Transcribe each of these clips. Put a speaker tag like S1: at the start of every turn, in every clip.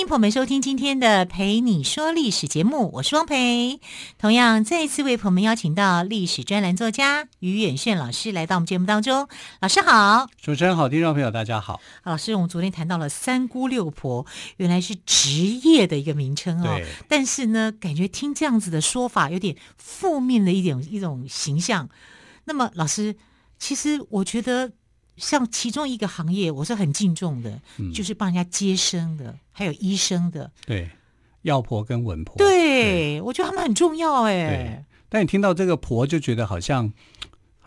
S1: 欢迎朋友们收听今天的《陪你说历史》节目，我是汪培。同样，再一次为朋友们邀请到历史专栏作家于远炫老师来到我们节目当中。老师好，
S2: 主持人好，听众朋友大家好。
S1: 老师，我们昨天谈到了三姑六婆，原来是职业的一个名称哦。但是呢，感觉听这样子的说法，有点负面的一点一种形象。那么，老师，其实我觉得。像其中一个行业，我是很敬重的，嗯、就是帮人家接生的，还有医生的。
S2: 对，药婆跟稳婆。
S1: 对，对我觉得他们很重要哎。
S2: 但你听到这个婆，就觉得好像。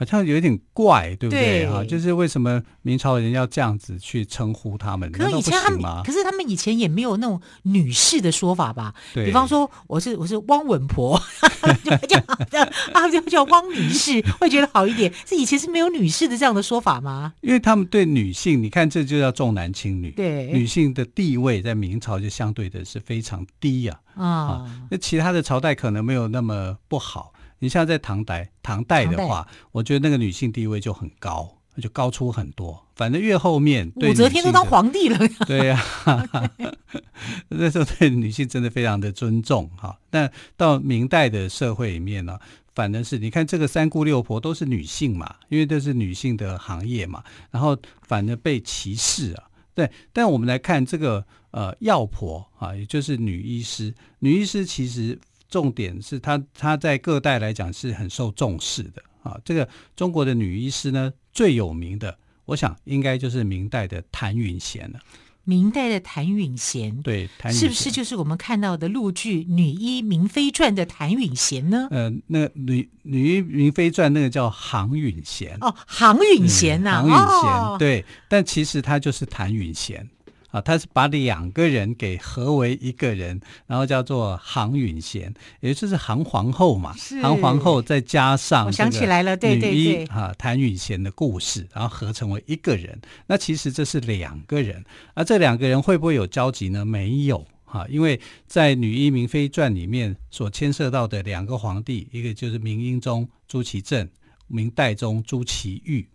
S2: 好像有点怪，对不对啊？就是为什么明朝人要这样子去称呼他们？
S1: 可是以前他们，可是他们以前也没有那种女士的说法吧？比方说，我是我是汪稳婆，就这样啊，就叫汪女士，会觉得好一点。是以前是没有女士的这样的说法吗？
S2: 因为他们对女性，你看这就叫重男轻女。
S1: 对，
S2: 女性的地位在明朝就相对的是非常低呀。啊，那其他的朝代可能没有那么不好。你像在唐代，唐代的话，我觉得那个女性地位就很高，就高出很多。反正越后面，
S1: 武则天都当皇帝了。
S2: 对呀、啊，那时候对女性真的非常的尊重哈。那到明代的社会里面呢，反正是你看这个三姑六婆都是女性嘛，因为这是女性的行业嘛，然后反而被歧视啊。对，但我们来看这个呃药婆啊，也就是女医师，女医师其实。重点是她，她在各代来讲是很受重视的啊。这个中国的女医师呢，最有名的，我想应该就是明代的谭允贤了。
S1: 明代的谭允
S2: 贤，对，
S1: 是不是就是我们看到的陆剧《女医明妃传》的谭允贤呢？
S2: 呃，那女《女医明妃传》那个叫杭允贤
S1: 哦，杭允贤呐，
S2: 杭允贤，对，但其实她就是谭允贤。啊，他是把两个人给合为一个人，然后叫做杭允贤，也就是杭皇后嘛。是杭皇后再加上我想起来了，对对对，啊，谭允贤的故事，然后合成为一个人。那其实这是两个人，而这两个人会不会有交集呢？没有啊，因为在《女医明妃传》里面所牵涉到的两个皇帝，一个就是明英宗朱祁镇，明代宗朱祁钰。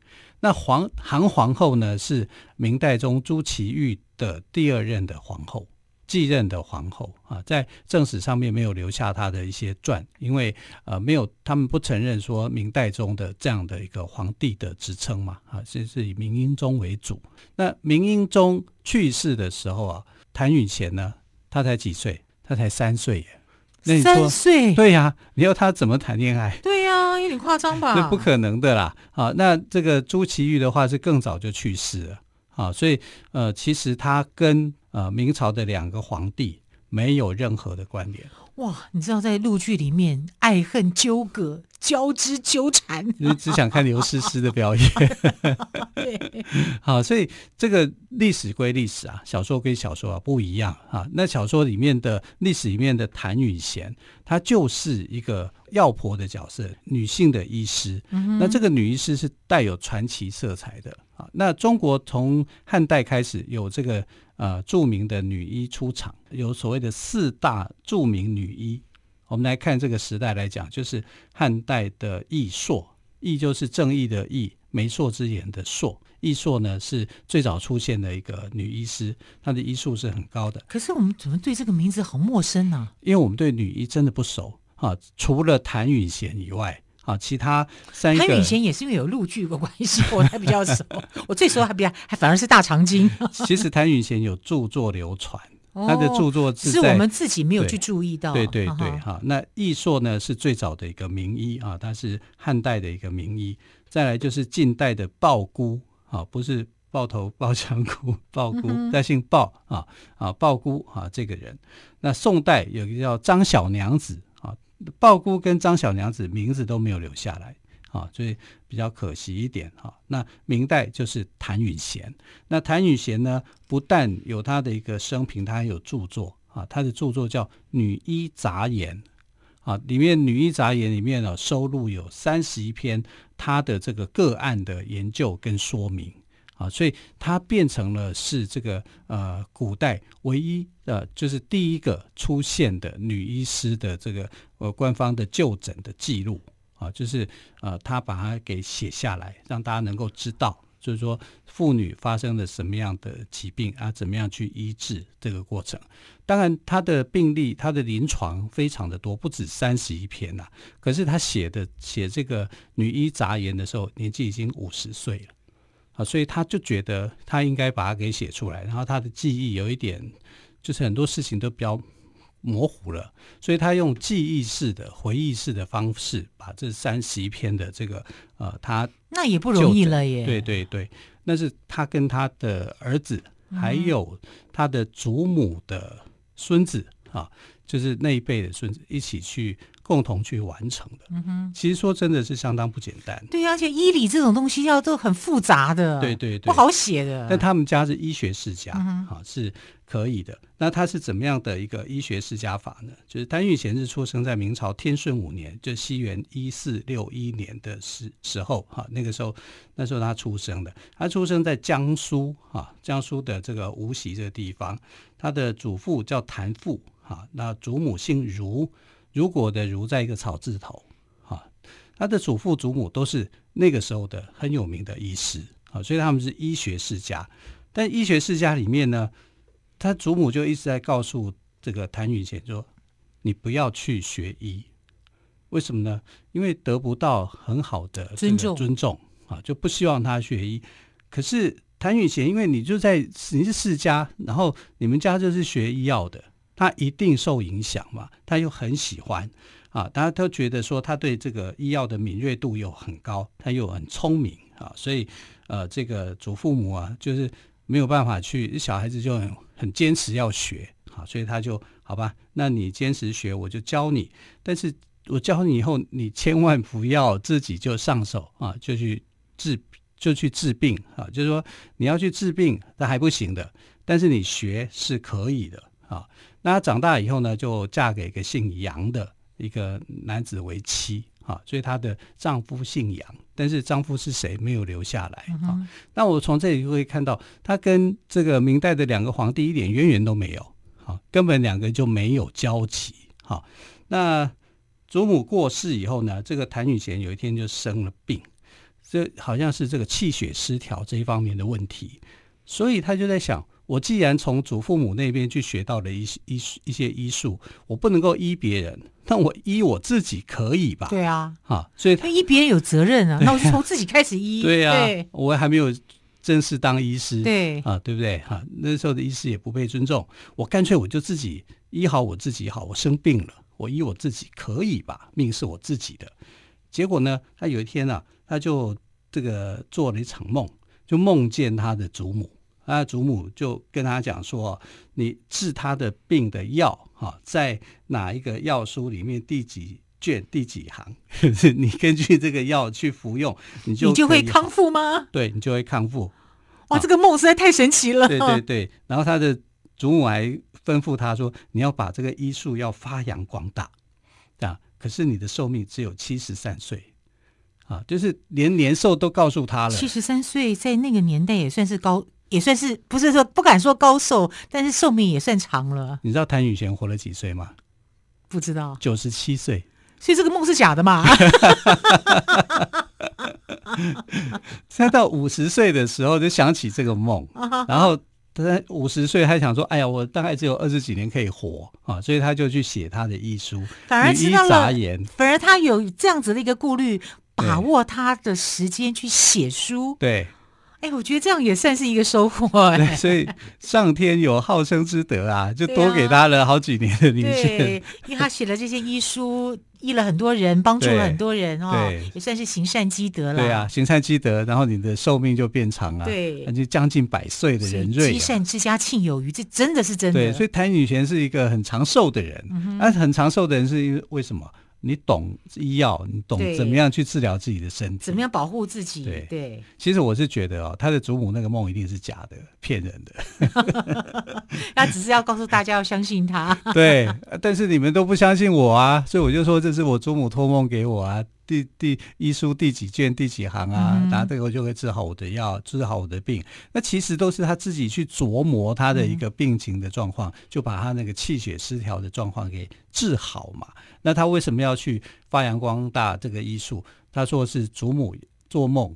S2: 那皇韩皇后呢，是明代宗朱祁钰的第二任的皇后，继任的皇后啊，在正史上面没有留下她的一些传，因为呃没有他们不承认说明代宗的这样的一个皇帝的职称嘛啊，是是以明英宗为主。那明英宗去世的时候啊，谭允贤呢，他才几岁？他才三岁耶。那你说
S1: 三岁？
S2: 对呀，你要他怎么谈恋爱？
S1: 对呀，有点夸张吧？
S2: 那不可能的啦。啊，那这个朱祁钰的话是更早就去世了。啊，所以呃，其实他跟呃明朝的两个皇帝没有任何的关联。
S1: 哇，你知道在陆剧里面爱恨纠葛交织纠缠，
S2: 你只想看刘诗诗的表演。对，好，所以这个历史归历史啊，小说归小说啊，不一样啊。那小说里面的历史里面的谭雨贤，她就是一个药婆的角色，女性的医师。嗯、那这个女医师是带有传奇色彩的啊。那中国从汉代开始有这个。呃，著名的女医出场，有所谓的四大著名女医。我们来看这个时代来讲，就是汉代的义硕，义就是正义的义，媒妁之言的妁。义硕呢是最早出现的一个女医师，她的医术是很高的。
S1: 可是我们怎么对这个名字好陌生呢？啊？
S2: 因为我们对女医真的不熟啊，除了谭允贤以外。啊，其他三个，
S1: 谭允贤也是因为有陆剧的关系，我还比较熟。我最熟还比较还反而是大长今。
S2: 其实谭允贤有著作流传，哦、他的著作是，
S1: 是我们自己没有去注意到。
S2: 对对对，哈、啊。那易硕呢是最早的一个名医啊，他是汉代的一个名医。再来就是近代的鲍姑啊，不是抱头抱枪姑，鲍姑，他、嗯、姓鲍啊啊，鲍姑啊这个人。那宋代有一个叫张小娘子啊。鲍姑跟张小娘子名字都没有留下来，啊，所以比较可惜一点哈。那明代就是谭允贤，那谭允贤呢，不但有他的一个生平，他还有著作啊，他的著作叫《女医杂言》，啊，里面《女医杂言》里面呢收录有三十一篇他的这个个案的研究跟说明啊，所以它变成了是这个呃古代唯一呃就是第一个出现的女医师的这个呃官方的就诊的记录啊，就是呃他把它给写下来，让大家能够知道。就是说，妇女发生了什么样的疾病啊？怎么样去医治这个过程？当然，他的病例、他的临床非常的多，不止三十一篇呐、可是他写的写这个女医杂言的时候，年纪已经五十岁了啊，所以他就觉得他应该把它给写出来。然后他的记忆有一点，就是很多事情都比较模糊了，所以他用记忆式的、回忆式的方式，把这三十一篇的这个呃，他
S1: 那也不容易了耶。
S2: 对对对，那是他跟他的儿子，还有他的祖母的孙子、嗯、啊，就是那一辈的孙子一起去共同去完成的。嗯哼，其实说真的是相当不简单。
S1: 对，而且医理这种东西要都很复杂的，
S2: 对对对，
S1: 不好写的。
S2: 但他们家是医学世家，
S1: 嗯、
S2: 啊是。可以的，那他是怎么样的一个医学世家法呢？就是谭玉贤是出生在明朝天顺五年，就西元一四六一年的时时候，哈，那个时候那时候他出生的，他出生在江苏，哈，江苏的这个无锡这个地方，他的祖父叫谭父，哈，那祖母姓如，如果的如在一个草字头，哈，他的祖父祖母都是那个时候的很有名的医师，啊，所以他们是医学世家，但医学世家里面呢，他祖母就一直在告诉这个谭允贤说：“你不要去学医，为什么呢？因为得不到很好的尊重，尊重啊，就不希望他学医。可是谭允贤，因为你就在你是世家，然后你们家就是学医药的，他一定受影响嘛。他又很喜欢啊，大家都觉得说他对这个医药的敏锐度又很高，他又很聪明啊，所以呃，这个祖父母啊，就是没有办法去，小孩子就很。”很坚持要学，好，所以他就好吧。那你坚持学，我就教你。但是我教你以后，你千万不要自己就上手啊，就去治，就去治病啊。就是说你要去治病，那还不行的。但是你学是可以的啊。那他长大以后呢，就嫁给一个姓杨的一个男子为妻。啊，所以她的丈夫姓杨，但是丈夫是谁没有留下来啊、嗯？那我从这里就会看到，他跟这个明代的两个皇帝一点渊源都没有，啊，根本两个就没有交集。好，那祖母过世以后呢，这个谭允贤有一天就生了病，这好像是这个气血失调这一方面的问题，所以他就在想。我既然从祖父母那边去学到了一些医一些医术，我不能够医别人，但我医我自己可以吧？
S1: 对啊，
S2: 啊，所以他
S1: 医别人有责任啊。那我就从自己开始医。
S2: 对呀、啊，我还没有正式当医师，
S1: 对
S2: 啊，对不对？哈、啊，那时候的医师也不被尊重，我干脆我就自己医好我自己好。我生病了，我医我自己可以吧？命是我自己的。结果呢，他有一天呢、啊，他就这个做了一场梦，就梦见他的祖母。他祖母就跟他讲说：“你治他的病的药，哈，在哪一个药书里面第几卷第几行？你根据这个药去服用，你就你
S1: 就会康复吗？
S2: 对，你就会康复。
S1: 哇，这个梦实在太神奇了。
S2: 对对对。然后他的祖母还吩咐他说：你要把这个医术要发扬光大啊！可是你的寿命只有七十三岁啊，就是连年寿都告诉他了。
S1: 七十三岁在那个年代也算是高。”也算是不是说不敢说高寿，但是寿命也算长了。
S2: 你知道谭允贤活了几岁吗？
S1: 不知道，九十七岁。所以这个梦是假的嘛？
S2: 他到五十岁的时候就想起这个梦，然后他五十岁还想说：“哎呀，我大概只有二十几年可以活啊！”所以他就去写他的医书，
S1: 反而知道了。反而他有这样子的一个顾虑，把握他的时间去写书。
S2: 对。
S1: 哎，我觉得这样也算是一个收获哎。
S2: 对，所以上天有好生之德啊，就多给他了好几年的年限。
S1: 对，因为他写了这些医书，医了很多人，帮助了很多人哦，也算是行善积德了。
S2: 对啊，行善积德，然后你的寿命就变长了。
S1: 对，
S2: 那就将近百岁的人瑞。
S1: 积善之家庆有余，这真的是真的。
S2: 对，所以谭女贤是一个很长寿的人。嗯、他很长寿的人是因为为什么？你懂医药，你懂怎么样去治疗自己的身体，
S1: 怎么样保护自己。
S2: 对
S1: 对，
S2: 其实我是觉得哦，他的祖母那个梦一定是假的，骗人的。
S1: 他只是要告诉大家要相信他。
S2: 对，但是你们都不相信我啊，所以我就说这是我祖母托梦给我啊。第第医书第几卷第几行啊？拿这个就会治好我的药，治好我的病。那其实都是他自己去琢磨他的一个病情的状况，就把他那个气血失调的状况给治好嘛。那他为什么要去发扬光大这个医术？他说是祖母做梦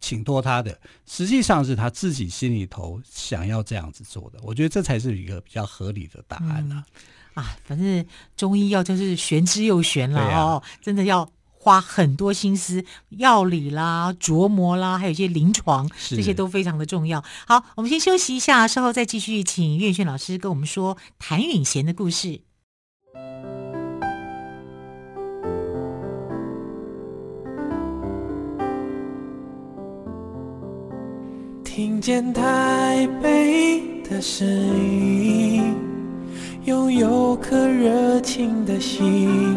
S2: 请托他的，实际上是他自己心里头想要这样子做的。我觉得这才是一个比较合理的答案呢。
S1: 啊，反正中医药就是玄之又玄了哦，真的要。花很多心思，药理啦、琢磨啦，还有一些临床，这些都非常的重要。好，我们先休息一下，稍后再继续，请岳轩老师跟我们说谭允贤的故事。
S3: 听见台北的声音，拥有颗热情的心。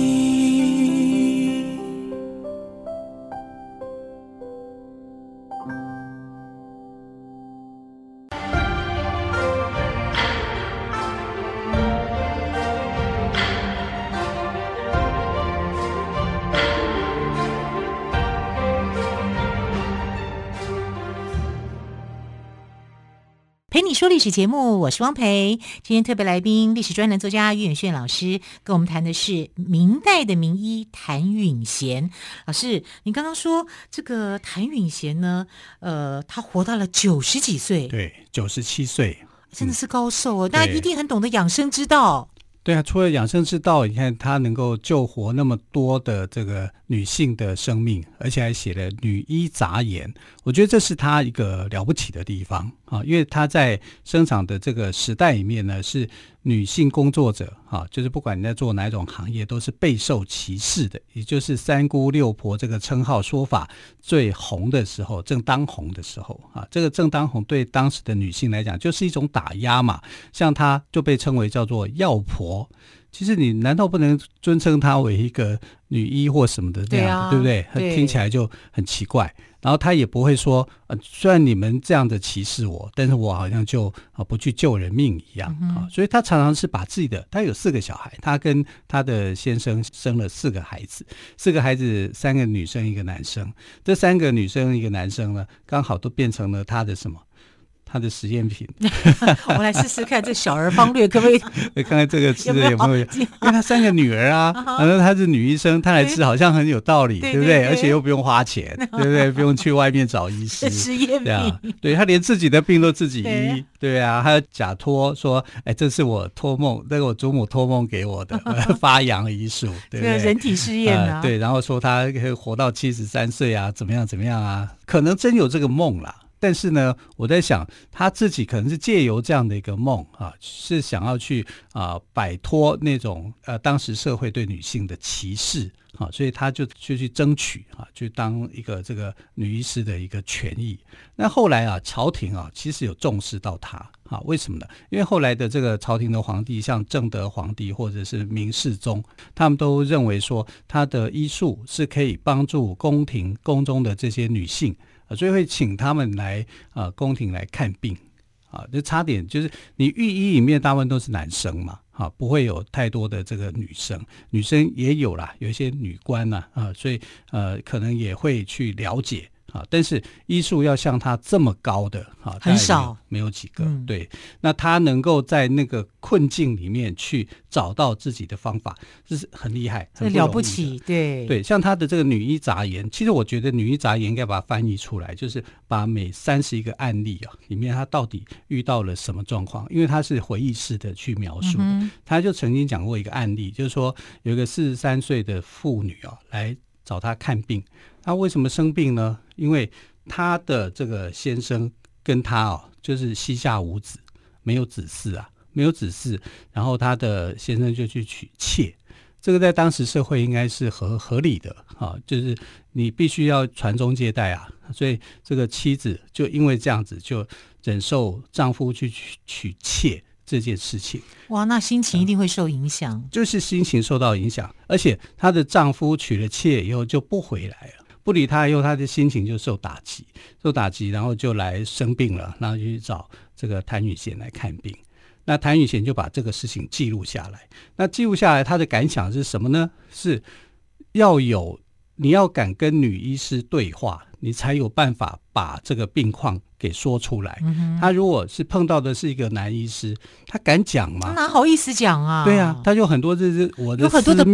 S1: 你说历史节目，我是汪培。今天特别来宾，历史专栏作家于远炫老师，跟我们谈的是明代的名医谭允贤老师。你刚刚说这个谭允贤呢，呃，他活到了九十几岁，
S2: 对，九十七岁，
S1: 真的是高寿哦。大家一定很懂得养生之道。
S2: 对啊，除了养生之道，你看他能够救活那么多的这个女性的生命，而且还写了《女医杂言》，我觉得这是他一个了不起的地方啊，因为他在生长的这个时代里面呢是。女性工作者，哈，就是不管你在做哪种行业，都是备受歧视的。也就是“三姑六婆”这个称号说法最红的时候，正当红的时候，啊，这个正当红对当时的女性来讲，就是一种打压嘛。像她就被称为叫做“药婆”。其实你难道不能尊称她为一个女医或什么的这样子，对不对？对，听起来就很奇怪。然后她也不会说，呃，虽然你们这样的歧视我，但是我好像就啊不去救人命一样啊，嗯。所以她常常是把自己的，她有四个小孩，她跟她的先生生了四个孩子，四个孩子三个女生一个男生，这三个女生一个男生呢，刚好都变成了她的什么？他的实验品，
S1: 我们来试试看这小儿方略可不可以？
S2: 看看这个吃的有没有？因为他三个女儿啊，反正她是女医生，她来吃好像很有道理，对不对？而且又不用花钱，对不对？不用去外面找医师。
S1: 实验品，
S2: 对，他连自己的病都自己医，对啊，还有假托说，哎，这是我托梦，这个我祖母托梦给我的发扬医术，对不对？
S1: 人体试验啊，
S2: 对，然后说他可以活到七十三岁啊，怎么样怎么样啊？可能真有这个梦啦。但是呢，我在想，他自己可能是借由这样的一个梦啊，是想要去啊摆脱那种呃当时社会对女性的歧视啊，所以他就就去争取啊，去当一个这个女医师的一个权益。那后来啊，朝廷啊其实有重视到他啊，为什么呢？因为后来的这个朝廷的皇帝，像正德皇帝或者是明世宗，他们都认为说他的医术是可以帮助宫廷宫中的这些女性。所以会请他们来啊、宫廷来看病啊，就差点就是你御医里面大部分都是男生嘛，啊，不会有太多的这个女生，女生也有啦，有一些女官呐，啊，所以呃，可能也会去了解。啊，但是医术要像他这么高的啊，
S1: 很少，
S2: 没有几个。嗯、对，那他能够在那个困境里面去找到自己的方法，这是很厉害，很
S1: 了不起。对
S2: 对，像他的这个《女医杂言》，其实我觉得《女医杂言》应该把它翻译出来，就是把每三十一个案例啊，里面他到底遇到了什么状况，因为他是回忆式的去描述的。嗯、他就曾经讲过一个案例，就是说有一个四十三岁的妇女啊，来找他看病。他为什么生病呢？因为他的这个先生跟他哦，就是膝下无子，没有子嗣啊，没有子嗣。然后他的先生就去娶妾，这个在当时社会应该是合合理的啊，就是你必须要传宗接代啊，所以这个妻子就因为这样子就忍受丈夫去娶娶妾这件事情。
S1: 哇，那心情一定会受影响，嗯，
S2: 就是心情受到影响，而且她的丈夫娶了妾以后就不回来了，不理他以后，他的心情就受打击，受打击，然后就来生病了，然后就去找这个谭允贤来看病。那谭允贤就把这个事情记录下来。那记录下来，他的感想是什么呢？是要有你要敢跟女医师对话，你才有办法把这个病况给说出来。嗯、他如果是碰到的是一个男医师，他敢讲吗？
S1: 他哪好意思讲啊？
S2: 对啊，他就很多这是我的很多的，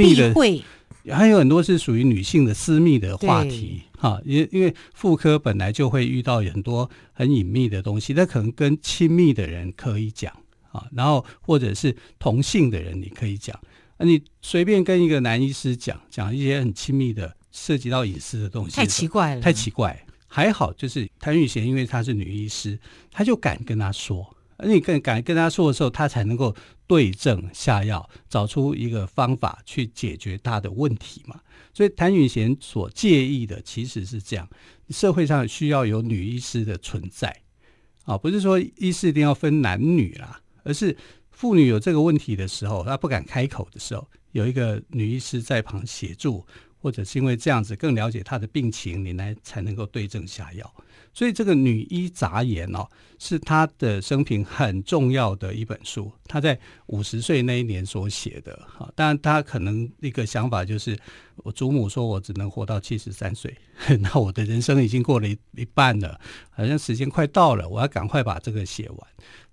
S2: 还有很多是属于女性的私密的话题哈。因因为妇科本来就会遇到很多很隐秘的东西，那可能跟亲密的人可以讲。啊，然后或者是同性的人，你可以讲，啊，你随便跟一个男医师讲讲一些很亲密的、涉及到隐私的东西，
S1: 太奇怪了，
S2: 太奇怪。还好，就是谭玉贤，因为她是女医师，她就敢跟他说，而你更敢跟他说的时候，他才能够对症下药，找出一个方法去解决他的问题嘛。所以谭允贤所介意的其实是这样，社会上需要有女医师的存在啊，不是说医师一定要分男女啦。而是妇女有这个问题的时候，她不敢开口的时候，有一个女医师在旁协助，或者是因为这样子更了解她的病情，你来才能够对症下药。所以这个《女医杂言》哦，是她的生平很重要的一本书。她在五十岁那一年所写的，哈，当然她可能一个想法就是，我祖母说我只能活到七十三岁，那我的人生已经过了一一半了，好像时间快到了，我要赶快把这个写完。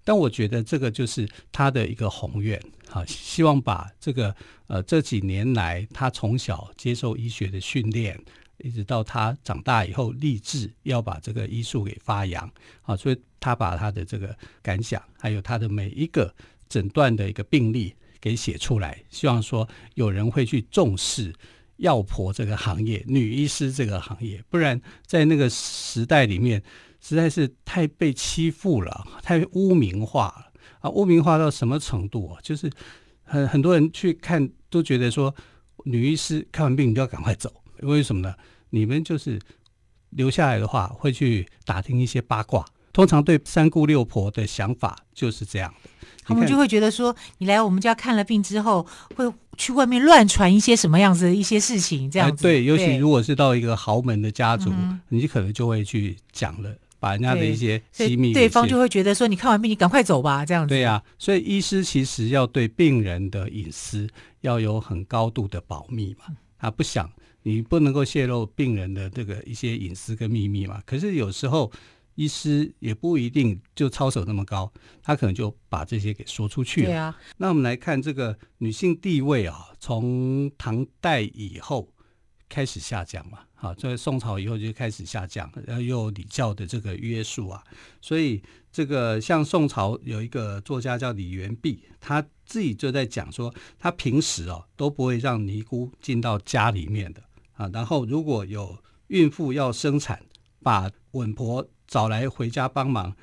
S2: 但我觉得这个就是他的一个宏愿，好，希望把这个呃这几年来他从小接受医学的训练，一直到他长大以后立志要把这个医术给发扬，啊，所以他把他的这个感想，还有他的每一个诊断的一个病例给写出来，希望说有人会去重视药婆这个行业，女医师这个行业，不然在那个时代里面。实在是太被欺负了，太污名化了啊！污名化到什么程度啊？就是很很多人去看都觉得说，女医师看完病你就要赶快走，为什么呢？你们就是留下来的话会去打听一些八卦，通常对三姑六婆的想法就是这样的，
S1: 他们就会觉得说，你来我们家看了病之后，会去外面乱传一些什么样子的一些事情，这样子。
S2: 哎、对，尤其如果是到一个豪门的家族，你可能就会去讲了。把人家的一些机密，
S1: 对方就会觉得说：“你看完病，你赶快走吧。”这样子。
S2: 对呀、啊，所以医师其实要对病人的隐私要有很高度的保密嘛。他不想你不能够泄露病人的这个一些隐私跟秘密嘛。可是有时候医师也不一定就操守那么高，他可能就把这些给说出去了。对啊。那我们来看这个女性地位啊，从唐代以后开始下降嘛。啊，在宋朝以后就开始下降，然后又礼教的这个约束啊，所以这个像宋朝有一个作家叫李元弼，他自己就在讲说，他平时哦都不会让尼姑进到家里面的啊，然后如果有孕妇要生产，把稳婆找来回家帮忙，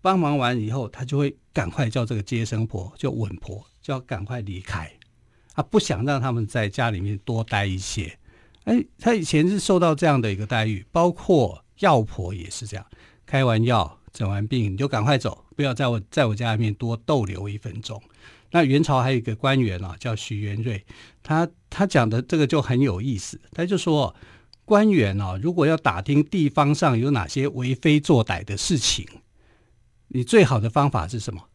S2: 帮忙完以后，他就会赶快叫这个接生婆，就稳婆，就要赶快离开，他不想让他们在家里面多待一些。哎，他以前是受到这样的一个待遇，包括药婆也是这样，开完药、诊完病你就赶快走，不要在我在我家里面多逗留一分钟。那元朝还有一个官员啊，叫徐元瑞，他他讲的这个就很有意思，他就说，官员啊，如果要打听地方上有哪些为非作歹的事情，你最好的方法是什么？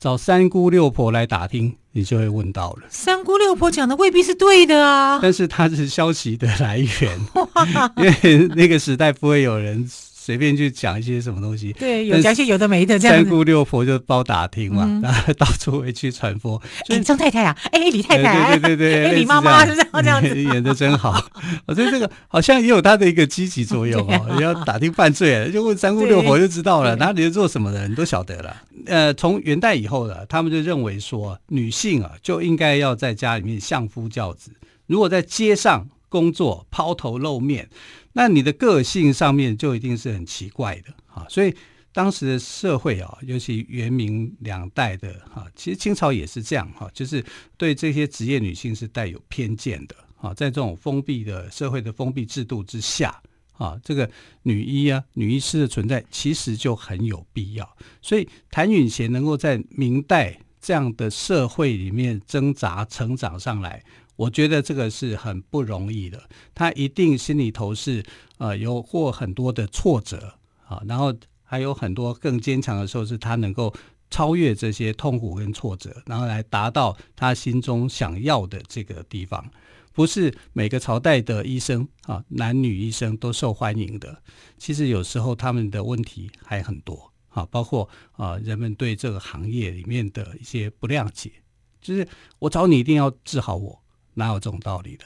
S2: 找三姑六婆来打听，你就会问到了。
S1: 三姑六婆讲的未必是对的啊，
S2: 但是它是消息的来源，因为那个时代不会有人。随便去讲一些什么东西，
S1: 对，有讲些有的没的这样。
S2: 三姑六婆就包打听嘛，嗯、然后到处回去传播。
S1: 哎，张太太啊，哎，李太太，
S2: 对对对对，
S1: 哎，李妈妈是这样 这样子，
S2: 演的真好。我觉得这个好像也有它的一个积极作用哦。你、啊、要打听犯罪，就问三姑六婆就知道了，哪里是做什么的，你都晓得了。呃，从元代以后的，他们就认为说，女性啊就应该要在家里面相夫教子，如果在街上工作抛头露面。那你的个性上面就一定是很奇怪的啊，所以当时的社会啊，尤其元明两代的哈，其实清朝也是这样哈，就是对这些职业女性是带有偏见的啊，在这种封闭的社会的封闭制度之下啊，这个女医啊、女医师的存在其实就很有必要。所以谭允贤能够在明代这样的社会里面挣扎成长上来，我觉得这个是很不容易的。他一定心里头是呃有过很多的挫折啊，然后。还有很多更坚强的时候，是他能够超越这些痛苦跟挫折，然后来达到他心中想要的这个地方。不是每个朝代的医生啊，男女医生都受欢迎的。其实有时候他们的问题还很多啊，包括啊人们对这个行业里面的一些不谅解，就是我找你一定要治好我，哪有这种道理的？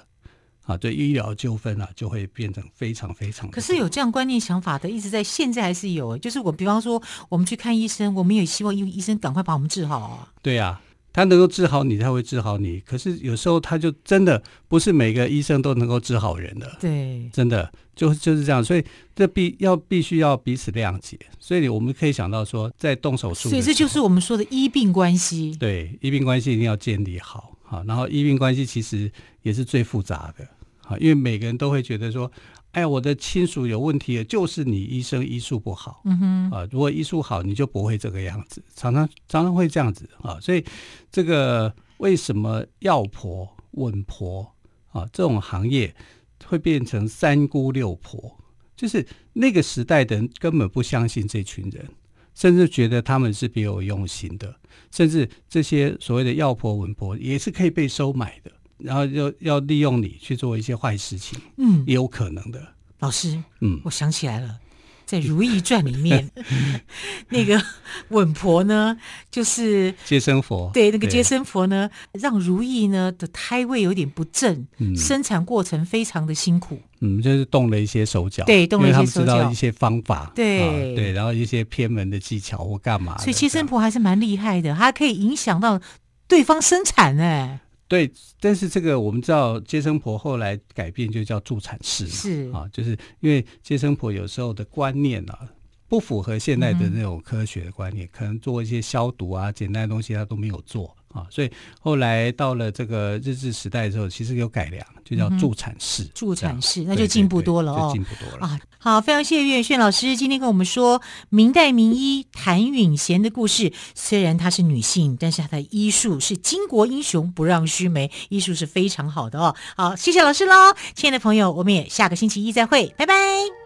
S2: 啊，对医疗纠纷啊，就会变成非常非常。
S1: 可是有这样观念想法的，一直在现在还是有。就是我，比方说，我们去看医生，我们也希望医医生赶快把我们治好啊。
S2: 对啊，他能够治好你，才会治好你。可是有时候他就真的不是每个医生都能够治好人的。
S1: 对，
S2: 真的就就是这样。所以这必要必须要彼此谅解。所以我们可以想到说，在动手术，
S1: 所以这就是我们说的医病关系。
S2: 对，医病关系一定要建立好。好，然后医病关系其实也是最复杂的。啊，因为每个人都会觉得说，哎呀，我的亲属有问题，就是你医生医术不好。嗯哼，啊，如果医术好，你就不会这个样子。常常常常会这样子啊，所以这个为什么药婆、稳婆啊这种行业会变成三姑六婆？就是那个时代的人根本不相信这群人，甚至觉得他们是别有用心的，甚至这些所谓的药婆、文婆也是可以被收买的。然后要要利用你去做一些坏事情，嗯，也有可能的。
S1: 老师，嗯，我想起来了，在《如懿传》里面，那个稳婆呢，就是
S2: 接生婆，
S1: 对，那个接生婆呢，让如懿呢的胎位有点不正，嗯，生产过程非常的辛苦，
S2: 嗯，就是动了一些手脚，
S1: 对，动了一些手脚，
S2: 因为他们知道一些方法，
S1: 对，
S2: 啊，对，然后一些偏门的技巧或干嘛，
S1: 所以接生婆还是蛮厉害的，她可以影响到对方生产，哎。
S2: 对，但是这个我们知道，接生婆后来改变就叫助产士嘛，
S1: 是啊，
S2: 就是因为接生婆有时候的观念啊，不符合现代的那种科学的观念，嗯、可能做一些消毒啊，简单的东西他都没有做。啊，所以后来到了这个日治时代之后，其实有改良，就叫助产士。嗯、助产士那就进步多了哦，进步多了啊。
S1: 好，非常谢谢岳远炫老师今天跟我们说明代名医谭允贤的故事。虽然她是女性，但是她的医术是巾帼英雄不让须眉，医术是非常好的哦。好，谢谢老师喽，亲爱的朋友，我们也下个星期一再会，拜拜。